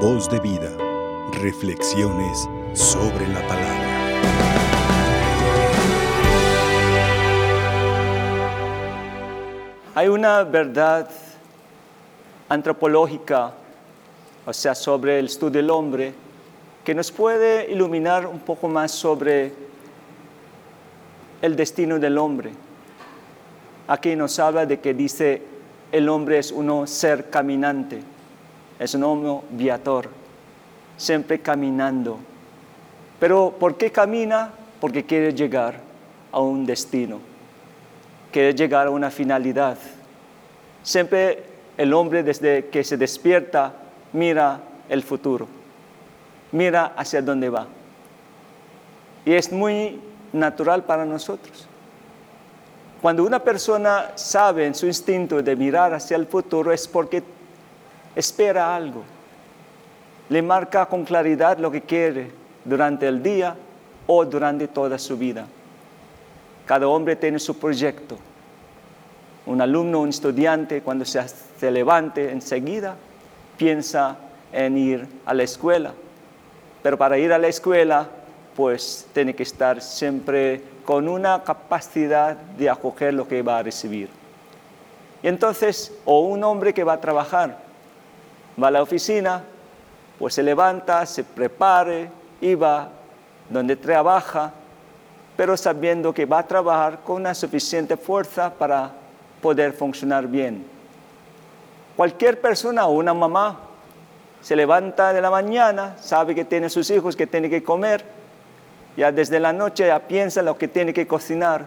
Voz de vida. Reflexiones sobre la palabra. Hay una verdad antropológica, o sea, sobre el estudio del hombre, que nos puede iluminar un poco más sobre el destino del hombre. Aquí nos habla de que dice el hombre es un ser caminante, es un homo viator, siempre caminando. Pero ¿por qué camina? Porque quiere llegar a un destino, quiere llegar a una finalidad. Siempre el hombre desde que se despierta mira el futuro, mira hacia dónde va. Y es muy natural para nosotros. Cuando una persona sabe en su instinto de mirar hacia el futuro es porque espera algo. Le marca con claridad lo que quiere durante el día o durante toda su vida. Cada hombre tiene su proyecto. Un alumno, un estudiante, cuando se, se levante enseguida, piensa en ir a la escuela. Pero para ir a la escuela, pues tiene que estar siempre con una capacidad de acoger lo que va a recibir. Y entonces, o un hombre que va a trabajar, va a la oficina, pues se levanta, se prepare y va donde trabaja, pero sabiendo que va a trabajar con una suficiente fuerza para poder funcionar bien. Cualquier persona una mamá se levanta de la mañana, sabe que tiene sus hijos, que tiene que comer, ya desde la noche ya piensa lo que tiene que cocinar,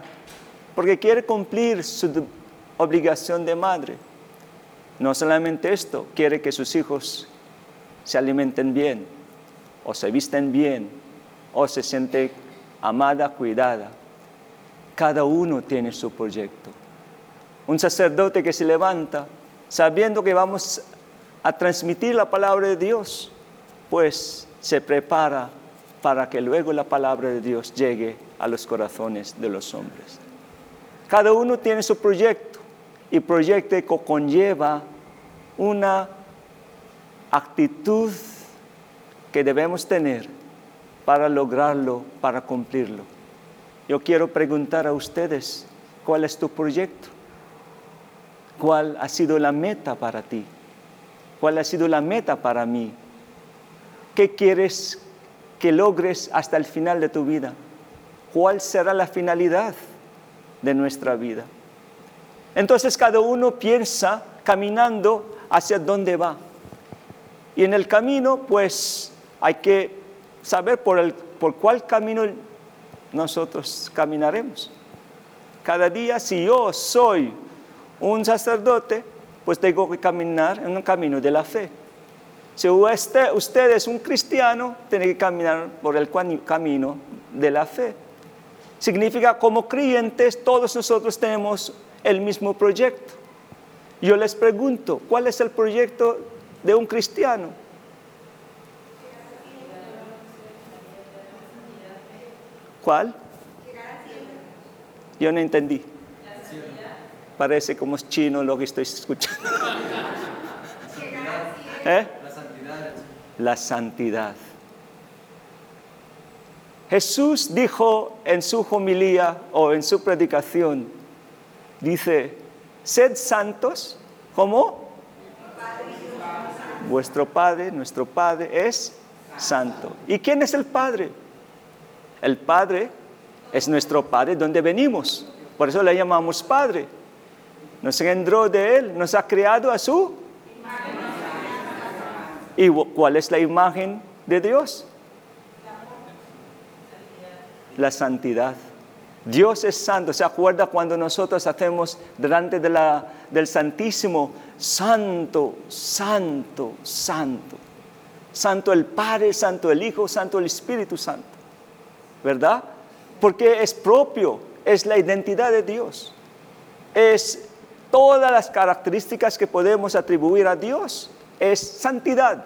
porque quiere cumplir su obligación de madre. No solamente esto, quiere que sus hijos se alimenten bien, o se visten bien, o se siente amada, cuidada. Cada uno tiene su proyecto. Un sacerdote que se levanta sabiendo que vamos a transmitir la palabra de Dios, pues se prepara para que luego la palabra de Dios llegue a los corazones de los hombres. Cada uno tiene su proyecto y proyecto conlleva una actitud que debemos tener para lograrlo, para cumplirlo. Yo quiero preguntar a ustedes, ¿cuál es tu proyecto? ¿Cuál ha sido la meta para ti? ¿Cuál ha sido la meta para mí? ¿Qué quieres que logres hasta el final de tu vida? ¿Cuál será la finalidad de nuestra vida? Entonces cada uno piensa caminando hacia dónde va. Y en el camino, pues hay que saber por, el, por cuál camino nosotros caminaremos. Cada día, si yo soy un sacerdote, pues tengo que caminar en un camino de la fe. Si usted, usted es un cristiano, tiene que caminar por el camino de la fe. Significa como creyentes todos nosotros tenemos el mismo proyecto. Yo les pregunto, ¿cuál es el proyecto de un cristiano? ¿Cuál? Yo no entendí. Parece como es chino lo que estoy escuchando. ¿Eh? La santidad. Jesús dijo en su homilía o en su predicación, dice, sed santos como vuestro Padre, nuestro Padre es santo. ¿Y quién es el Padre? El Padre es nuestro Padre donde venimos. Por eso le llamamos Padre. Nos engendró de Él, nos ha creado a su. ¿Y cuál es la imagen de Dios? La santidad. Dios es santo. ¿Se acuerda cuando nosotros hacemos delante de la, del Santísimo, santo, santo, santo? Santo el Padre, santo el Hijo, santo el Espíritu Santo. ¿Verdad? Porque es propio, es la identidad de Dios. Es todas las características que podemos atribuir a Dios. Es santidad.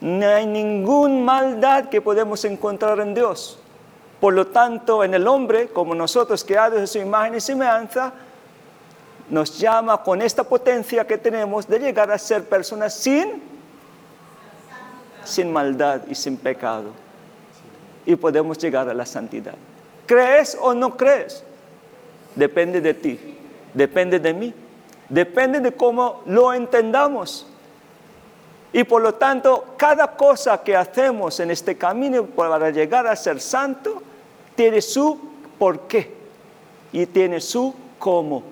No hay ninguna maldad que podemos encontrar en Dios. Por lo tanto, en el hombre, como nosotros creados en su imagen y semejanza, nos llama con esta potencia que tenemos de llegar a ser personas sin sin maldad y sin pecado. Y podemos llegar a la santidad. ¿Crees o no crees? Depende de ti, depende de mí, depende de cómo lo entendamos. Y por lo tanto, cada cosa que hacemos en este camino para llegar a ser santo tiene su por qué y tiene su cómo.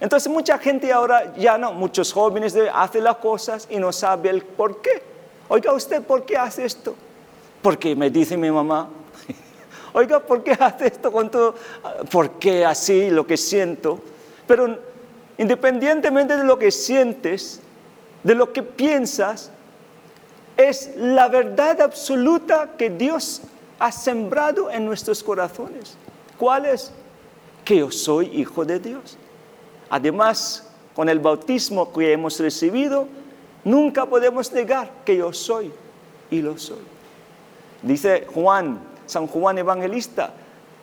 Entonces mucha gente ahora ya no, muchos jóvenes hacen las cosas y no sabe el por qué. Oiga usted, ¿por qué hace esto? Porque me dice mi mamá. Oiga, ¿por qué hace esto con todo? ¿Por qué así lo que siento? Pero independientemente de lo que sientes, de lo que piensas, es la verdad absoluta que Dios ha sembrado en nuestros corazones. ¿Cuál es? Que yo soy hijo de Dios. Además, con el bautismo que hemos recibido, nunca podemos negar que yo soy y lo soy. Dice Juan, San Juan Evangelista,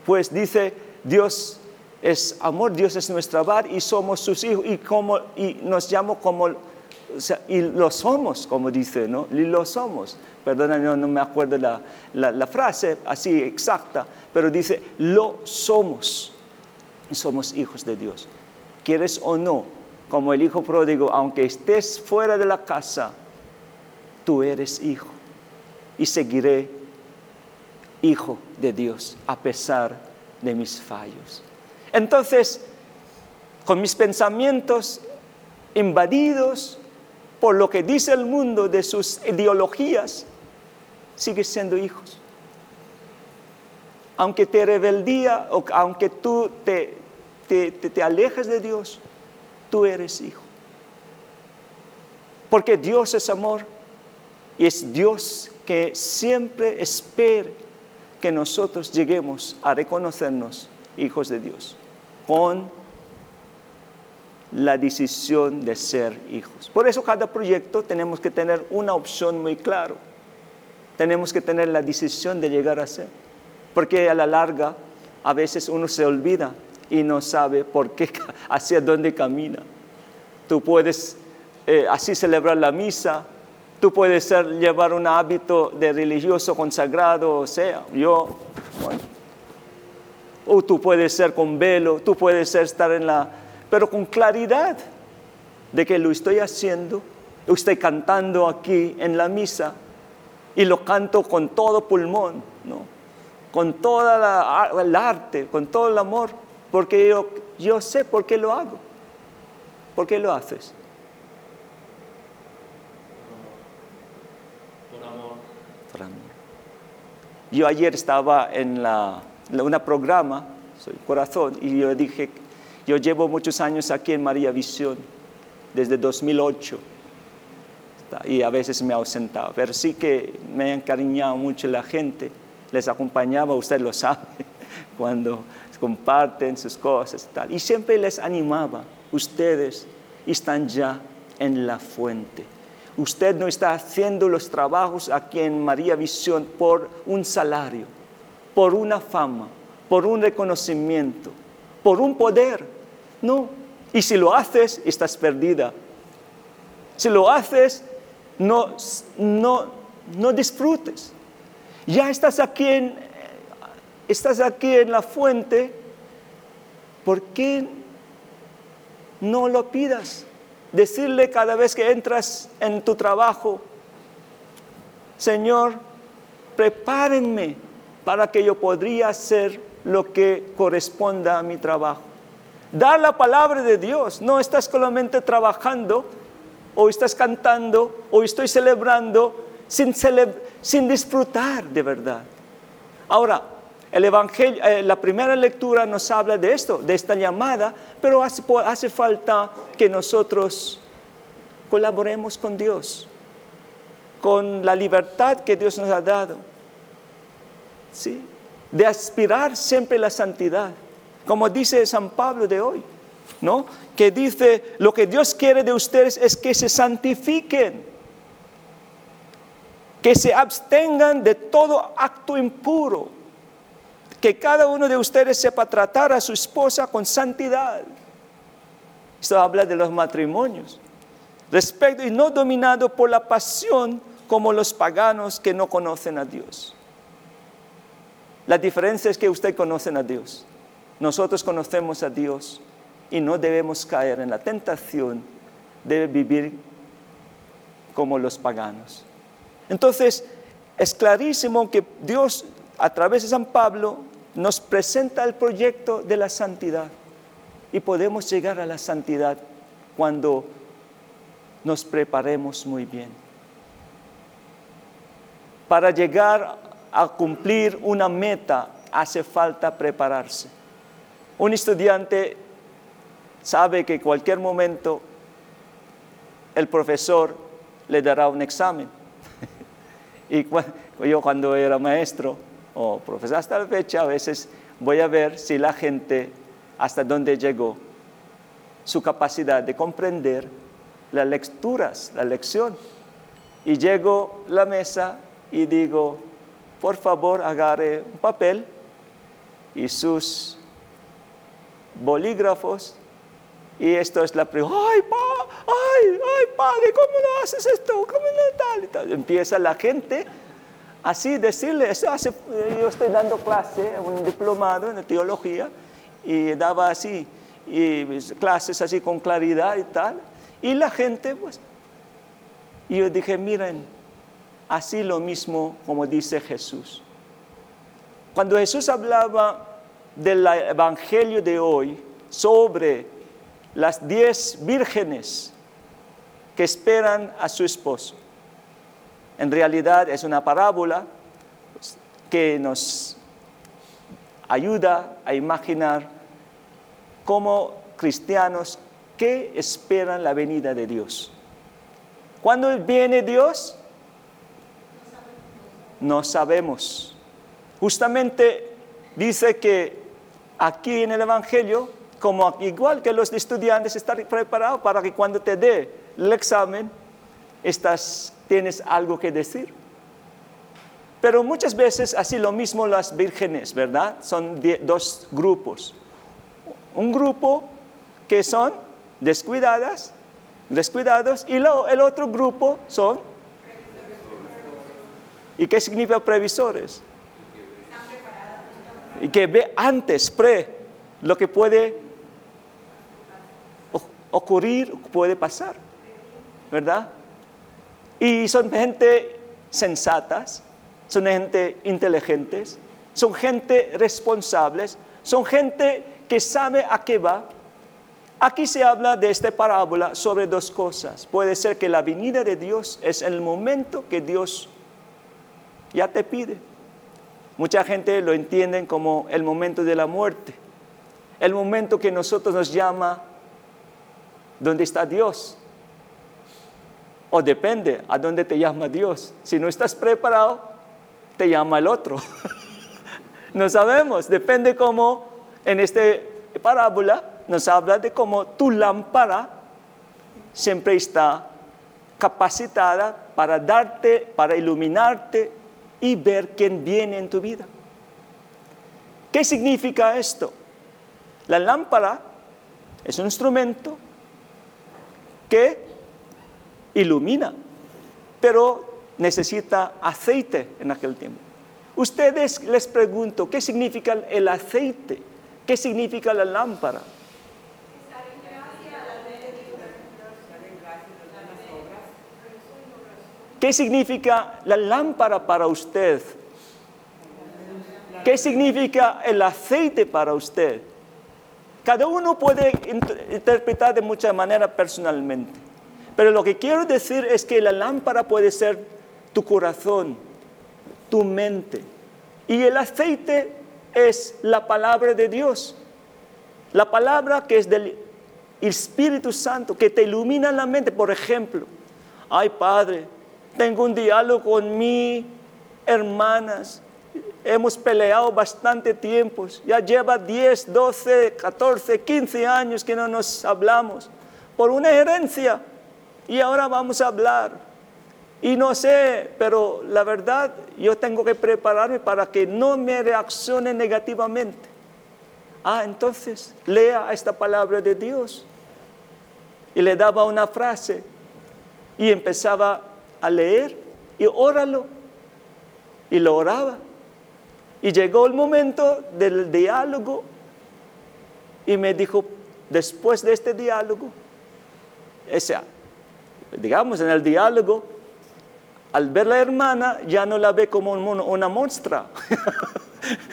pues dice, Dios es amor, Dios es nuestra bar y somos sus hijos y, como, y nos llamo como y lo somos, como dice, ¿no? Y lo somos. Perdona, no, me acuerdo la, la, frase así exacta, pero dice, lo somos. Somos hijos de Dios. ¿Quieres o no? Como el hijo pródigo, aunque estés fuera de la casa, tú eres hijo. Y seguiré hijo de Dios a pesar de mis fallos. Entonces, con mis pensamientos invadidos por lo que dice el mundo de sus ideologías, sigues siendo hijos. Aunque te rebeldía o aunque tú te, te, te alejes de Dios, tú eres hijo. Porque Dios es amor y es Dios que siempre espera que nosotros lleguemos a reconocernos hijos de Dios con la decisión de ser hijos. Por eso cada proyecto tenemos que tener una opción muy clara. Tenemos que tener la decisión de llegar a ser. Porque a la larga a veces uno se olvida y no sabe por qué, hacia dónde camina. Tú puedes eh, así celebrar la misa, tú puedes ser, llevar un hábito de religioso consagrado, o sea, yo, bueno, o tú puedes ser con velo, tú puedes ser estar en la pero con claridad de que lo estoy haciendo, lo estoy cantando aquí en la misa y lo canto con todo pulmón, ¿no? con todo el arte, con todo el amor, porque yo, yo sé por qué lo hago. ¿Por qué lo haces? Por amor. Por amor. Yo ayer estaba en la, una programa, soy corazón, y yo dije, yo llevo muchos años aquí en María Visión, desde 2008, y a veces me he ausentado, pero sí que me ha encariñado mucho la gente, les acompañaba, usted lo sabe, cuando comparten sus cosas y tal. Y siempre les animaba, ustedes están ya en la fuente. Usted no está haciendo los trabajos aquí en María Visión por un salario, por una fama, por un reconocimiento, por un poder no. Y si lo haces, estás perdida. Si lo haces, no, no, no disfrutes. Ya estás aquí en, estás aquí en la fuente, ¿por qué no lo pidas? Decirle cada vez que entras en tu trabajo, Señor, prepárenme para que yo podría hacer lo que corresponda a mi trabajo. Dar la palabra de Dios. No estás solamente trabajando o estás cantando o estoy celebrando sin, disfrutar de verdad. Ahora, el Evangelio, eh, la primera lectura nos habla de esto, de esta llamada, pero hace, hace falta que nosotros colaboremos con Dios, con la libertad que Dios nos ha dado, ¿sí? de aspirar siempre a la santidad como dice San Pablo de hoy, ¿no? Que dice, lo que Dios quiere de ustedes es que se santifiquen, que se abstengan de todo acto impuro, que cada uno de ustedes sepa tratar a su esposa con santidad. Esto habla de los matrimonios. Respecto y no dominado por la pasión como los paganos que no conocen a Dios. La diferencia es que ustedes conocen a Dios. Nosotros conocemos a Dios y no debemos caer en la tentación de vivir como los paganos. Entonces, es clarísimo que Dios, a través de San Pablo, nos presenta el proyecto de la santidad y podemos llegar a la santidad cuando nos preparemos muy bien. Para llegar a cumplir una meta hace falta prepararse. Un estudiante sabe que cualquier momento el profesor le dará un examen. y yo cuando era maestro o profesor hasta la fecha a veces voy a ver si la gente hasta dónde llegó su capacidad de comprender las lecturas, la lección. Y llego a la mesa y digo, por favor agarre un papel y sus bolígrafos. Y esto es la pregunta, ay, pa, ay, ay, padre, ¿cómo lo haces esto? ¿Cómo no tal? Empieza la gente así decirle, eso hace, yo estoy dando clase, un diplomado en teología, y daba así, clases así con claridad y tal. Y la gente, pues, yo dije, miren, así lo mismo como dice Jesús. Cuando Jesús hablaba del Evangelio de hoy sobre las diez vírgenes que esperan a su esposo, en realidad es una parábola que nos ayuda a imaginar como cristianos que esperan la venida de Dios. ¿Cuándo viene Dios? No sabemos. Justamente dice que aquí en el Evangelio, como igual que los estudiantes, están preparados para que cuando te dé el examen, estás, tienes algo que decir. Pero muchas veces así lo mismo las vírgenes, ¿verdad? Son dos grupos. Un grupo que son descuidadas, descuidados, y el otro grupo son... ¿Y qué significa previsores? Y que ve antes, pre, lo que puede ocurrir, puede pasar, ¿verdad? Y son gente sensatas, son gente inteligentes, son gente responsables, son gente que sabe a qué va. Aquí se habla de esta parábola sobre dos cosas. Puede ser que la venida de Dios es el momento que Dios ya te pide. Mucha gente lo entiende como el momento de la muerte, el momento que nosotros nos llama, ¿dónde está Dios? O depende a dónde te llama Dios. Si no estás preparado, te llama el otro. no sabemos, depende cómo en esta parábola nos habla de cómo tu lámpara siempre está capacitada para darte, para iluminarte y ver quién viene en tu vida. ¿Qué significa esto? La lámpara es un instrumento que ilumina, pero necesita aceite en aquel tiempo. Ustedes les pregunto, ¿qué significa el aceite? ¿Qué significa la lámpara? ¿Qué significa la lámpara para usted? ¿Qué significa el aceite para usted? Cada uno puede interpretar de muchas maneras personalmente. Pero lo que quiero decir es que la lámpara puede ser tu corazón, tu mente. Y el aceite es la palabra de Dios. La palabra que es del Espíritu Santo, que te ilumina la mente. Por ejemplo, ay Padre, tengo un diálogo con mi hermanas. Hemos peleado bastante tiempo. Ya lleva 10, 12, 14, 15 años que no nos hablamos por una herencia. Y ahora vamos a hablar. Y no sé, pero la verdad yo tengo que prepararme para que no me reaccione negativamente. Ah, entonces lea esta palabra de Dios. Y le daba una frase y empezaba a leer y óralo. Y lo oraba. Y llegó el momento del diálogo y me dijo, después de este diálogo, ese, digamos en el diálogo, al ver la hermana ya no la ve como una monstrua,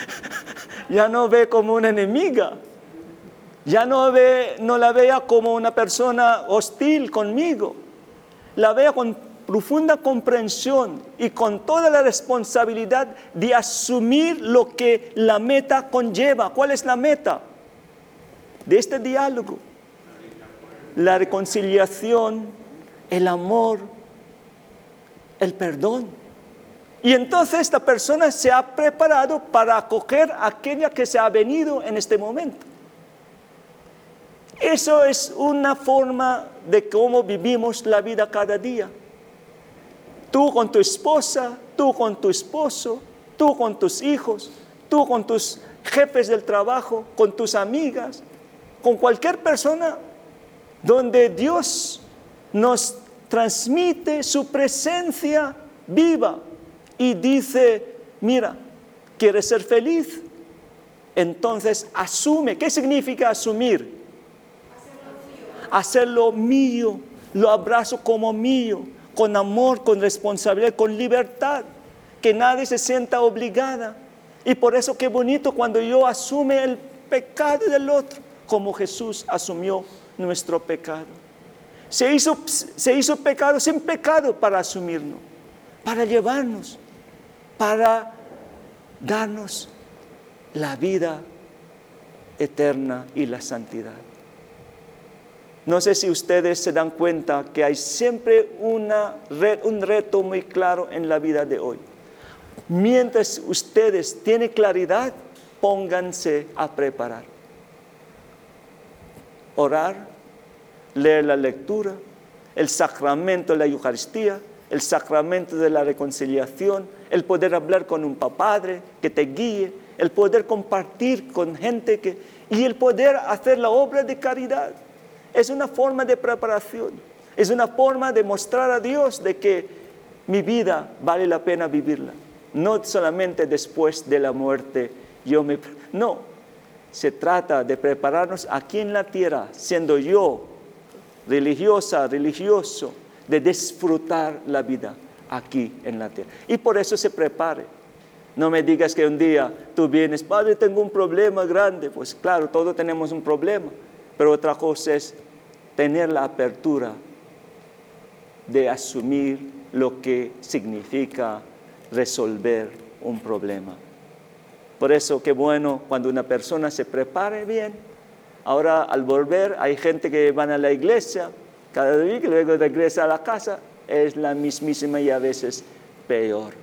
ya no ve como una enemiga, ya no, ve, no la vea como una persona hostil conmigo, la vea con profunda comprensión y con toda la responsabilidad de asumir lo que la meta conlleva. ¿Cuál es la meta de este diálogo? La reconciliación, el amor, el perdón. Y entonces esta persona se ha preparado para acoger a aquella que se ha venido en este momento. Eso es una forma de cómo vivimos la vida cada día. Tú con tu esposa, tú con tu esposo, tú con tus hijos, tú con tus jefes del trabajo, con tus amigas, con cualquier persona donde Dios nos transmite su presencia viva y dice, mira, ¿quieres ser feliz? Entonces asume. ¿Qué significa asumir? Hacerlo mío. Lo abrazo como mío, con amor, con responsabilidad, con libertad. Que nadie se sienta obligada. Y por eso qué bonito cuando yo asume el pecado del otro, como Jesús asumió nuestro pecado. Se hizo, se hizo pecado sin pecado para asumirnos, para llevarnos, para darnos la vida eterna y la santidad. No sé si ustedes se dan cuenta que hay siempre una un reto muy claro en la vida de hoy. Mientras ustedes tienen claridad, pónganse a preparar. Orar, leer la lectura, el sacramento de la Eucaristía, el sacramento de la reconciliación, el poder hablar con un padre que te guíe, el poder compartir con gente que y el poder hacer la obra de caridad. Es una forma de preparación, es una forma de mostrar a Dios de que mi vida vale la pena vivirla, no solamente después de la muerte. Yo me no, se trata de prepararnos aquí en la tierra, siendo yo religiosa, religioso, de disfrutar la vida aquí en la tierra. Y por eso se prepare. No me digas que un día tú vienes, Padre, tengo un problema grande. Pues claro, todos tenemos un problema, pero otra cosa es tener la apertura de asumir lo que significa resolver un problema. Por eso qué bueno cuando una persona se prepare bien. Ahora al volver hay gente que van a la iglesia, cada día que luego regresa a la casa es la mismísima y a veces peor.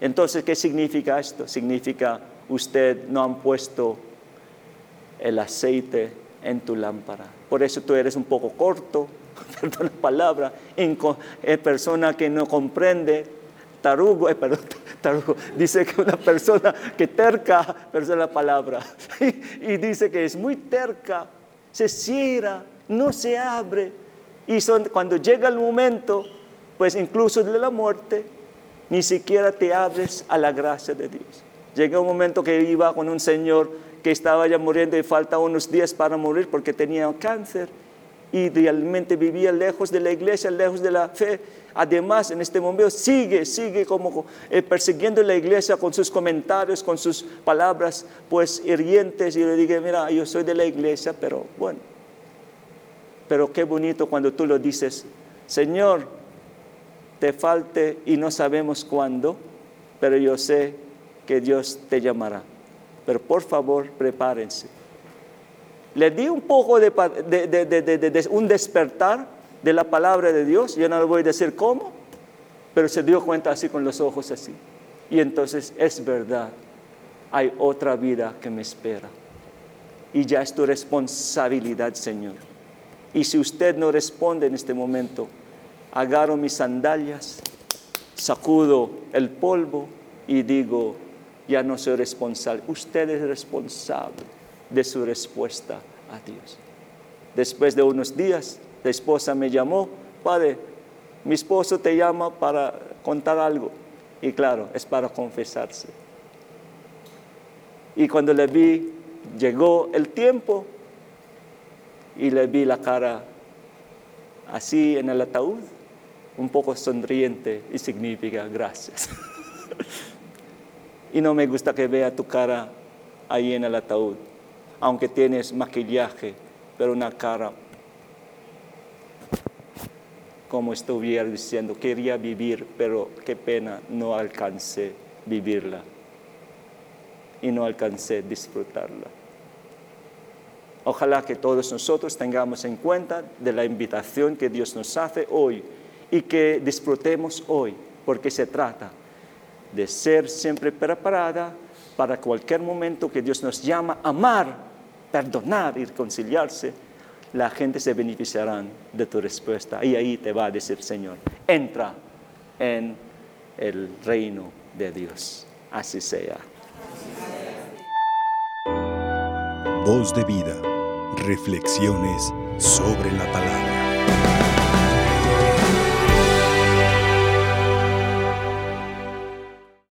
Entonces, ¿qué significa esto? Significa usted no han puesto el aceite en tu lámpara. Por eso tú eres un poco corto, perdón la palabra, eh, persona que no comprende, tarugo, eh, perdón, tarugo, dice que una persona que terca, perdón la palabra, y dice que es muy terca, se cierra, no se abre, y cuando llega el momento, pues incluso de la muerte, ni siquiera te abres a la gracia de Dios. Llega un momento que iba con un señor que estaba ya muriendo y falta unos días para morir porque tenía cáncer y realmente vivía lejos de la iglesia, lejos de la fe. Además, en este momento sigue, sigue como eh, persiguiendo la iglesia con sus comentarios, con sus palabras, pues hirientes. Y le dije, mira, yo soy de la iglesia, pero bueno, pero qué bonito cuando tú lo dices, Señor, te falte y no sabemos cuándo, pero yo sé que Dios te llamará. Pero por favor, prepárense. Le di un poco de, un despertar de la palabra de Dios, yo no le voy a decir cómo, pero se dio cuenta así con los ojos así. Y entonces es verdad, hay otra vida que me espera. Y ya es tu responsabilidad, Señor. Y si usted no responde en este momento, agarro mis sandalias, sacudo el polvo y digo, ya no soy responsable. Usted es responsable de su respuesta a Dios. Después de unos días, la esposa me llamó, padre, mi esposo te llama para contar algo. Y claro, es para confesarse. Y cuando le vi, llegó el tiempo y le vi la cara así en el ataúd, un poco sonriente y significa gracias. y no me gusta que vea tu cara ahí en el ataúd, aunque tienes maquillaje, pero una cara como estuviera diciendo, quería vivir, pero qué pena, no alcancé vivirla y no alcancé disfrutarla. Ojalá que todos nosotros tengamos en cuenta de la invitación que Dios nos hace hoy y que disfrutemos hoy, porque se trata de ser siempre preparada para cualquier momento que Dios nos llama a amar, perdonar y reconciliarse la gente se beneficiará de tu respuesta. Y ahí te va a decir, Señor, entra en el reino de Dios. Así sea. Voz de vida. Reflexiones sobre la palabra.